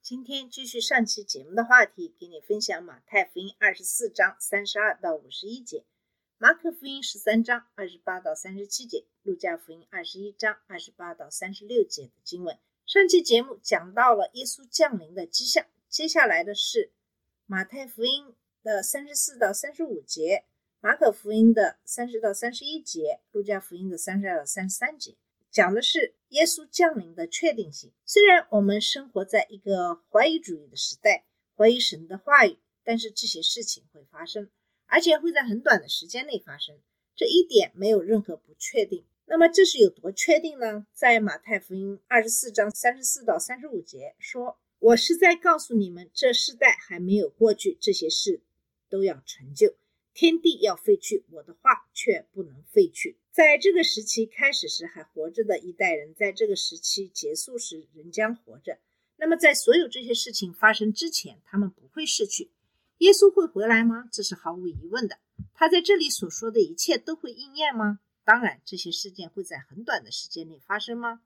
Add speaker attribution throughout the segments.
Speaker 1: 今天继续上期节目的话题，给你分享马太福音二十四章三十二到五十一节，马可福音十三章二十八到三十七节，路加福音二十一章二十八到三十六节的经文。上期节目讲到了耶稣降临的迹象，接下来的是马太福音的三十四到三十五节，马可福音的三十到三十一节，路加福音的三十二到三十三节。讲的是耶稣降临的确定性。虽然我们生活在一个怀疑主义的时代，怀疑神的话语，但是这些事情会发生，而且会在很短的时间内发生，这一点没有任何不确定。那么这是有多确定呢？在马太福音二十四章三十四到三十五节说：“我是在告诉你们，这世代还没有过去，这些事都要成就。天地要废去，我的话却不能废去。”在这个时期开始时还活着的一代人，在这个时期结束时仍将活着。那么，在所有这些事情发生之前，他们不会逝去。耶稣会回来吗？这是毫无疑问的。他在这里所说的一切都会应验吗？当然，这些事件会在很短的时间内发生吗？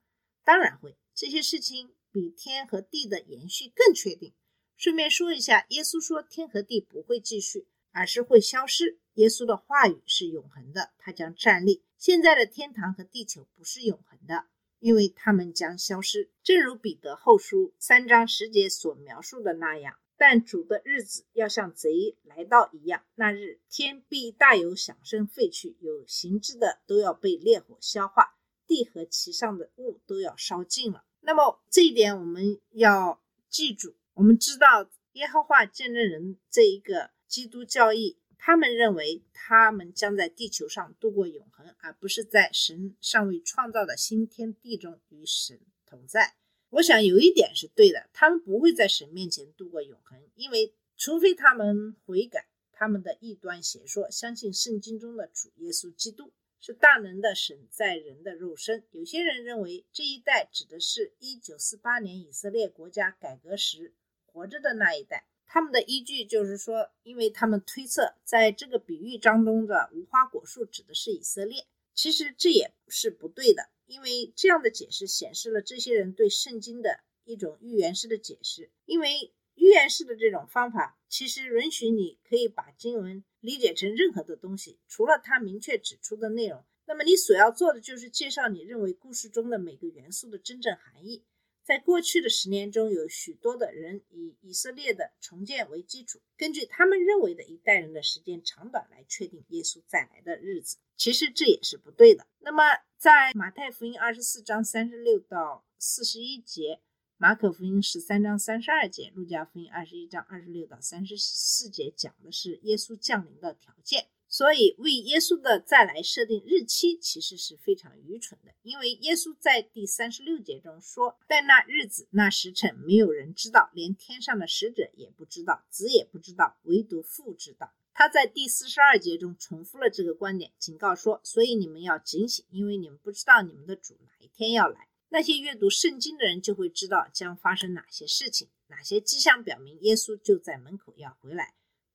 Speaker 1: 当然会。这些事情比天和地的延续更确定。顺便说一下，耶稣说天和地不会继续，而是会消失。耶稣的话语是永恒的，他将站立。现在的天堂和地球不是永恒的，因为它们将消失。正如彼得后书三章十节所描述的那样，但主的日子要像贼来到一样，那日天必大有响声废去，有形质的都要被烈火消化，地和其上的物都要烧尽了。那么这一点我们要记住，我们知道耶和华见证人这一个基督教义。他们认为他们将在地球上度过永恒，而不是在神尚未创造的新天地中与神同在。我想有一点是对的，他们不会在神面前度过永恒，因为除非他们悔改，他们的异端邪说，相信圣经中的主耶稣基督是大能的神在人的肉身。有些人认为这一代指的是1948年以色列国家改革时活着的那一代。他们的依据就是说，因为他们推测，在这个比喻当中的无花果树指的是以色列。其实这也是不对的，因为这样的解释显示了这些人对圣经的一种预言式的解释。因为预言式的这种方法，其实允许你可以把经文理解成任何的东西，除了它明确指出的内容。那么你所要做的就是介绍你认为故事中的每个元素的真正含义。在过去的十年中，有许多的人以以色列的重建为基础，根据他们认为的一代人的时间长短来确定耶稣再来的日子。其实这也是不对的。那么，在马太福音二十四章三十六到四十一节，马可福音十三章三十二节，路加福音二十一章二十六到三十四节，讲的是耶稣降临的条件。所以，为耶稣的再来设定日期，其实是非常愚蠢的。因为耶稣在第三十六节中说：“但那日子、那时辰，没有人知道，连天上的使者也不知道，子也不知道，唯独父知道。”他在第四十二节中重复了这个观点，警告说：“所以你们要警醒，因为你们不知道你们的主哪一天要来。”那些阅读圣经的人就会知道将发生哪些事情，哪些迹象表明耶稣就在门口要回来。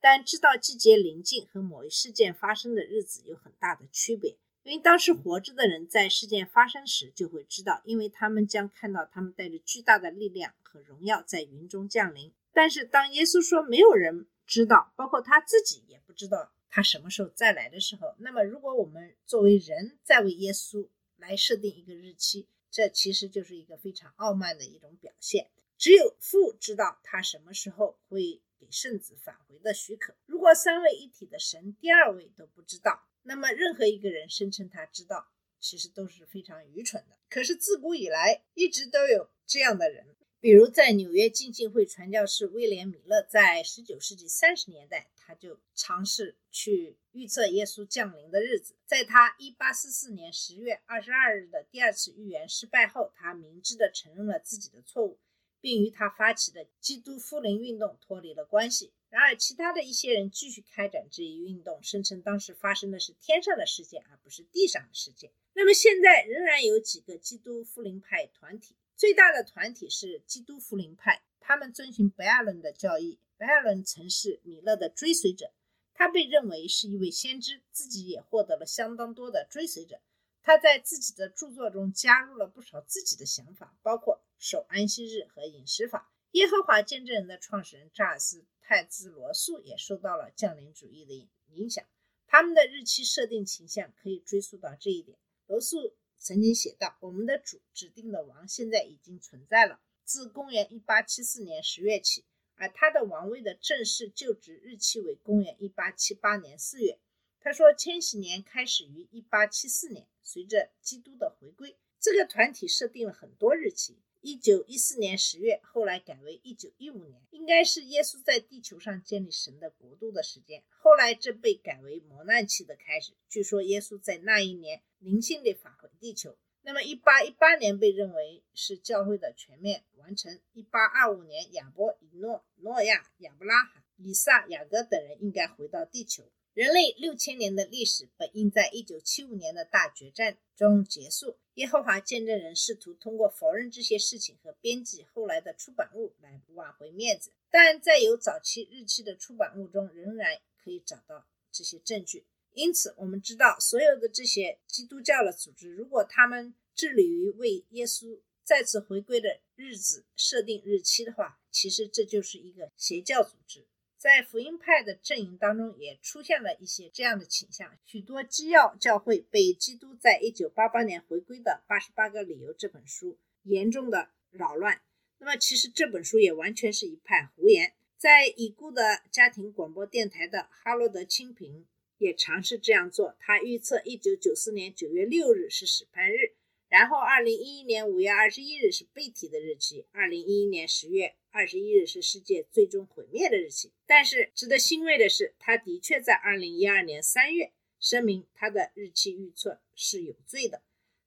Speaker 1: 但知道季节临近和某一事件发生的日子有很大的区别，因为当时活着的人在事件发生时就会知道，因为他们将看到他们带着巨大的力量和荣耀在云中降临。但是当耶稣说没有人知道，包括他自己也不知道他什么时候再来的时候，那么如果我们作为人在为耶稣来设定一个日期，这其实就是一个非常傲慢的一种表现。只有父知道他什么时候会。给圣子返回的许可。如果三位一体的神第二位都不知道，那么任何一个人声称他知道，其实都是非常愚蠢的。可是自古以来一直都有这样的人，比如在纽约浸信会传教士威廉·米勒，在十九世纪三十年代，他就尝试去预测耶稣降临的日子。在他一八四四年十月二十二日的第二次预言失败后，他明智地承认了自己的错误。并与他发起的基督复临运动脱离了关系。然而，其他的一些人继续开展这一运动，声称当时发生的是天上的事件，而不是地上的事件。那么，现在仍然有几个基督复临派团体，最大的团体是基督复临派，他们遵循白亚伦的教义。白亚伦曾是米勒的追随者，他被认为是一位先知，自己也获得了相当多的追随者。他在自己的著作中加入了不少自己的想法，包括守安息日和饮食法。耶和华见证人的创始人查尔斯。泰兹罗素也受到了降临主义的影影响，他们的日期设定倾向可以追溯到这一点。罗素曾经写道：“我们的主指定的王现在已经存在了，自公元1874年十月起，而他的王位的正式就职日期为公元1878年四月。”他说：“千禧年开始于1874年，随着基督的回归，这个团体设定了很多日期。”一九一四年十月，后来改为一九一五年，应该是耶稣在地球上建立神的国度的时间。后来这被改为磨难期的开始。据说耶稣在那一年灵性地返回地球。那么一八一八年被认为是教会的全面完成。一八二五年，亚伯、以诺、诺亚、亚伯拉罕、以撒、雅各等人应该回到地球。人类六千年的历史本应在一九七五年的大决战中结束。耶和华见证人试图通过否认这些事情和编辑后来的出版物来挽回面子，但在有早期日期的出版物中仍然可以找到这些证据。因此，我们知道所有的这些基督教的组织，如果他们致力于为耶稣再次回归的日子设定日期的话，其实这就是一个邪教组织。在福音派的阵营当中，也出现了一些这样的倾向。许多基要教会被基督在一九八八年回归的《八十八个理由》这本书严重的扰乱。那么，其实这本书也完全是一派胡言。在已故的家庭广播电台的哈罗德·清平也尝试这样做。他预测一九九四年九月六日是审判日。然后，二零一一年五月二十一日是被提的日期。二零一一年十月二十一日是世界最终毁灭的日期。但是，值得欣慰的是，他的确在二零一二年三月声明他的日期预测是有罪的。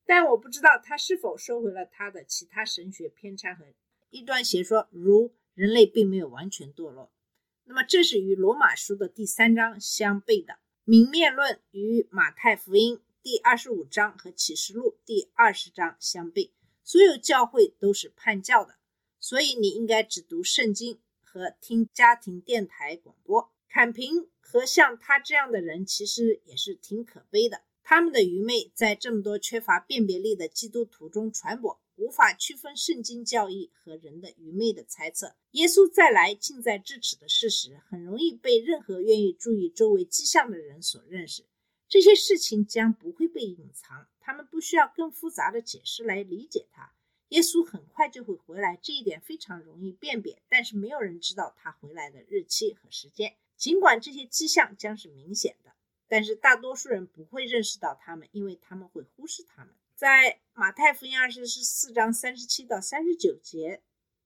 Speaker 1: 但我不知道他是否收回了他的其他神学偏差和异端邪说，如人类并没有完全堕落。那么，这是与罗马书的第三章相悖的。明面论与马太福音。第二十五章和启示录第二十章相悖，所有教会都是叛教的，所以你应该只读圣经和听家庭电台广播。坎平和像他这样的人其实也是挺可悲的，他们的愚昧在这么多缺乏辨别力的基督徒中传播，无法区分圣经教义和人的愚昧的猜测。耶稣再来近在咫尺的事实，很容易被任何愿意注意周围迹象的人所认识。这些事情将不会被隐藏，他们不需要更复杂的解释来理解它。耶稣很快就会回来，这一点非常容易辨别，但是没有人知道他回来的日期和时间。尽管这些迹象将是明显的，但是大多数人不会认识到他们，因为他们会忽视他们。在马太福音二十四章三十七到三十九节，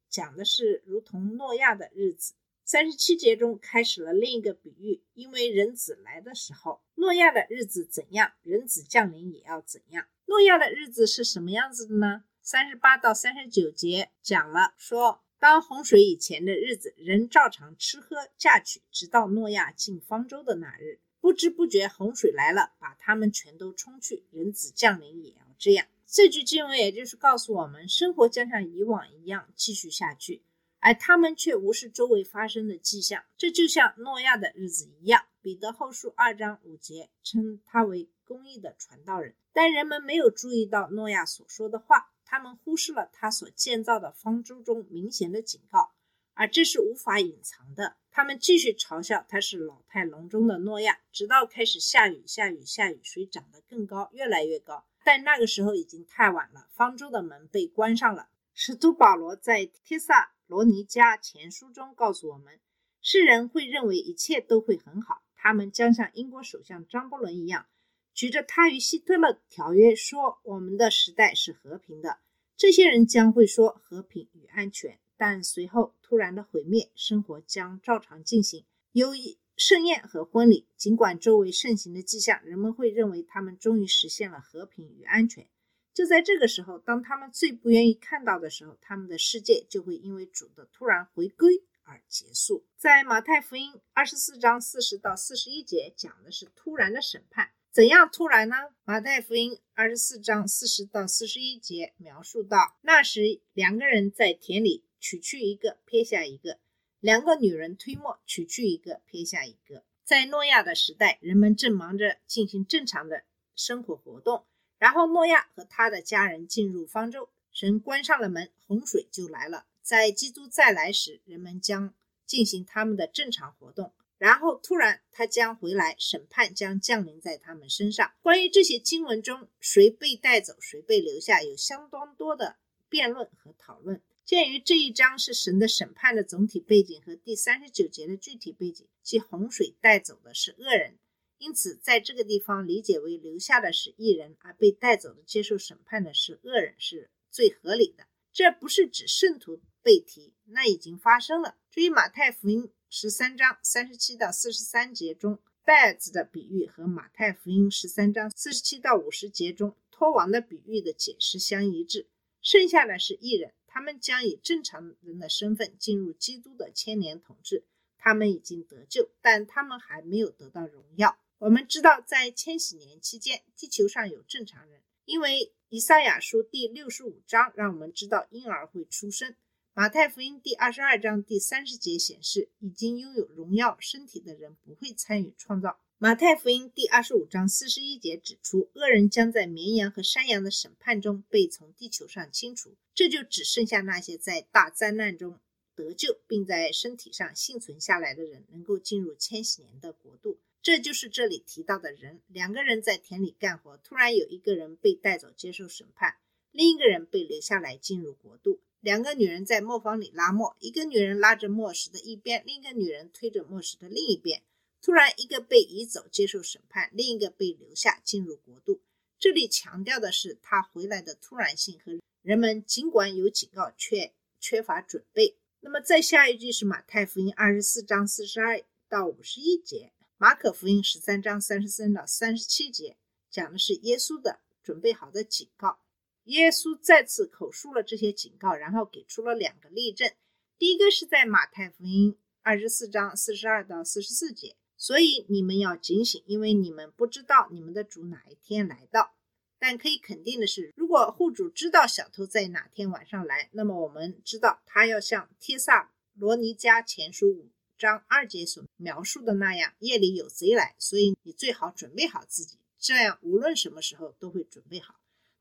Speaker 1: 讲的是如同诺亚的日子。三十七节中开始了另一个比喻，因为人子来的时候，诺亚的日子怎样，人子降临也要怎样。诺亚的日子是什么样子的呢？三十八到三十九节讲了，说当洪水以前的日子，人照常吃喝嫁娶，直到诺亚进方舟的那日，不知不觉洪水来了，把他们全都冲去。人子降临也要这样。这句经文也就是告诉我们，生活将像以往一样继续下去。而他们却无视周围发生的迹象，这就像诺亚的日子一样。彼得后书二章五节称他为公义的传道人，但人们没有注意到诺亚所说的话，他们忽视了他所建造的方舟中明显的警告，而这是无法隐藏的。他们继续嘲笑他是老态龙钟的诺亚，直到开始下雨，下雨，下雨，水涨得更高，越来越高。但那个时候已经太晚了，方舟的门被关上了。使徒保罗在帖萨。罗尼迦前书中告诉我们，世人会认为一切都会很好，他们将像英国首相张伯伦一样，举着他与希特勒条约说我们的时代是和平的。这些人将会说和平与安全，但随后突然的毁灭，生活将照常进行，有盛宴和婚礼。尽管周围盛行的迹象，人们会认为他们终于实现了和平与安全。就在这个时候，当他们最不愿意看到的时候，他们的世界就会因为主的突然回归而结束。在马太福音二十四章四十到四十一节讲的是突然的审判，怎样突然呢？马太福音二十四章四十到四十一节描述到，那时两个人在田里取去一个，撇下一个；两个女人推磨，取去一个，撇下一个。在诺亚的时代，人们正忙着进行正常的生活活动。然后诺亚和他的家人进入方舟，神关上了门，洪水就来了。在基督再来时，人们将进行他们的正常活动。然后突然他将回来，审判将降临在他们身上。关于这些经文中谁被带走，谁被留下，有相当多的辩论和讨论。鉴于这一章是神的审判的总体背景和第三十九节的具体背景，即洪水带走的是恶人。因此，在这个地方理解为留下的是异人，而被带走的、接受审判的是恶人，是最合理的。这不是指圣徒被提，那已经发生了。至于马太福音十三章三十七到四十三节中袋子的比喻和马太福音十三章四十七到五十节中托王的比喻的解释相一致。剩下的是异人，他们将以正常人的身份进入基督的千年统治。他们已经得救，但他们还没有得到荣耀。我们知道，在千禧年期间，地球上有正常人，因为以赛亚书第六十五章让我们知道婴儿会出生。马太福音第二十二章第三十节显示，已经拥有荣耀身体的人不会参与创造。马太福音第二十五章四十一节指出，恶人将在绵羊和山羊的审判中被从地球上清除，这就只剩下那些在大灾难中得救并在身体上幸存下来的人，能够进入千禧年的国度。这就是这里提到的人。两个人在田里干活，突然有一个人被带走接受审判，另一个人被留下来进入国度。两个女人在磨坊里拉磨，一个女人拉着磨石的一边，另一个女人推着磨石的另一边。突然，一个被移走接受审判，另一个被留下进入国度。这里强调的是他回来的突然性和人们尽管有警告，却缺乏准备。那么，再下一句是马太福音二十四章四十二到五十一节。马可福音十三章三十三到三十七节讲的是耶稣的准备好的警告。耶稣再次口述了这些警告，然后给出了两个例证。第一个是在马太福音二十四章四十二到四十四节，所以你们要警醒，因为你们不知道你们的主哪一天来到。但可以肯定的是，如果户主知道小偷在哪天晚上来，那么我们知道他要像帖萨罗尼迦前书五。章二节所描述的那样，夜里有贼来，所以你最好准备好自己，这样无论什么时候都会准备好。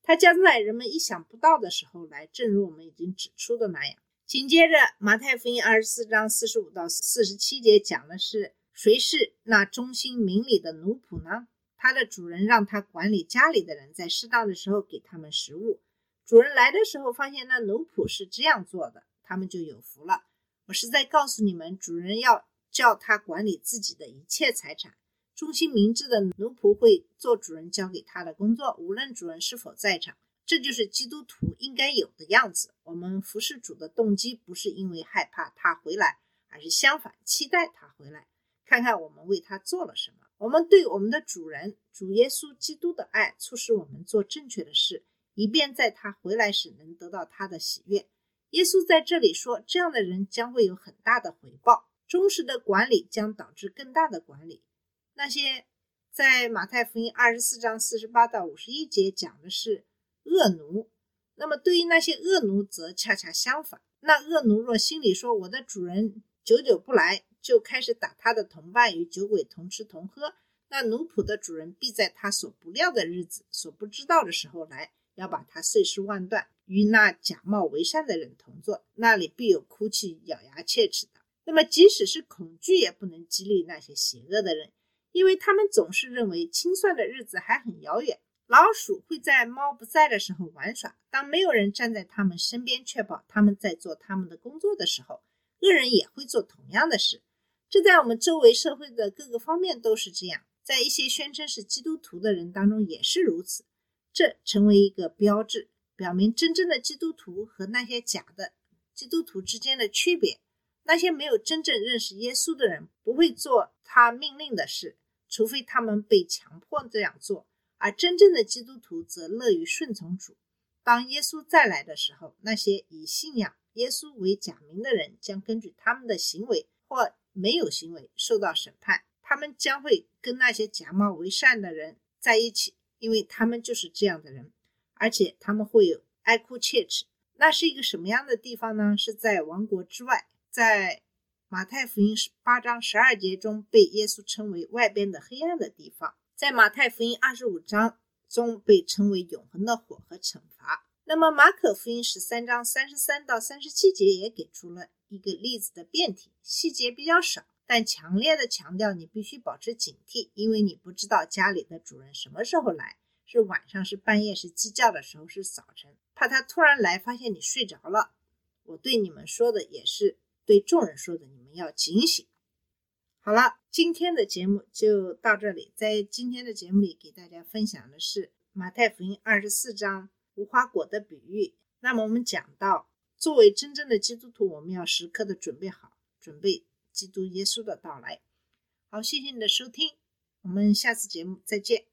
Speaker 1: 他将在人们意想不到的时候来，正如我们已经指出的那样。紧接着，马太福音二十四章四十五到四十七节讲的是谁是那忠心明理的奴仆呢？他的主人让他管理家里的人，在适当的时候给他们食物。主人来的时候，发现那奴仆是这样做的，他们就有福了。我是在告诉你们，主人要叫他管理自己的一切财产。忠心明智的奴仆会做主人交给他的工作，无论主人是否在场。这就是基督徒应该有的样子。我们服侍主的动机不是因为害怕他回来，而是相反，期待他回来，看看我们为他做了什么。我们对我们的主人主耶稣基督的爱，促使我们做正确的事，以便在他回来时能得到他的喜悦。耶稣在这里说，这样的人将会有很大的回报。忠实的管理将导致更大的管理。那些在马太福音二十四章四十八到五十一节讲的是恶奴，那么对于那些恶奴则恰恰相反。那恶奴若心里说我的主人久久不来，就开始打他的同伴与酒鬼同吃同喝，那奴仆的主人必在他所不料的日子、所不知道的时候来，要把他碎尸万段。与那假冒为善的人同坐，那里必有哭泣、咬牙切齿的。那么，即使是恐惧，也不能激励那些邪恶的人，因为他们总是认为清算的日子还很遥远。老鼠会在猫不在的时候玩耍，当没有人站在他们身边确保他们在做他们的工作的时候，恶人也会做同样的事。这在我们周围社会的各个方面都是这样，在一些宣称是基督徒的人当中也是如此。这成为一个标志。表明真正的基督徒和那些假的基督徒之间的区别。那些没有真正认识耶稣的人不会做他命令的事，除非他们被强迫这样做；而真正的基督徒则乐于顺从主。当耶稣再来的时候，那些以信仰耶稣为假名的人将根据他们的行为或没有行为受到审判。他们将会跟那些假冒为善的人在一起，因为他们就是这样的人，而且他们会有哀哭切齿。那是一个什么样的地方呢？是在王国之外，在马太福音十八章十二节中被耶稣称为外边的黑暗的地方，在马太福音二十五章中被称为永恒的火和惩罚。那么马可福音十三章三十三到三十七节也给出了一个例子的变体，细节比较少。但强烈的强调，你必须保持警惕，因为你不知道家里的主人什么时候来，是晚上，是半夜，是鸡叫的时候，是早晨，怕他突然来，发现你睡着了。我对你们说的也是对众人说的，你们要警醒。好了，今天的节目就到这里。在今天的节目里，给大家分享的是马太福音二十四章无花果的比喻。那么我们讲到，作为真正的基督徒，我们要时刻的准备好，准备。基督耶稣的到来。好，谢谢你的收听，我们下次节目再见。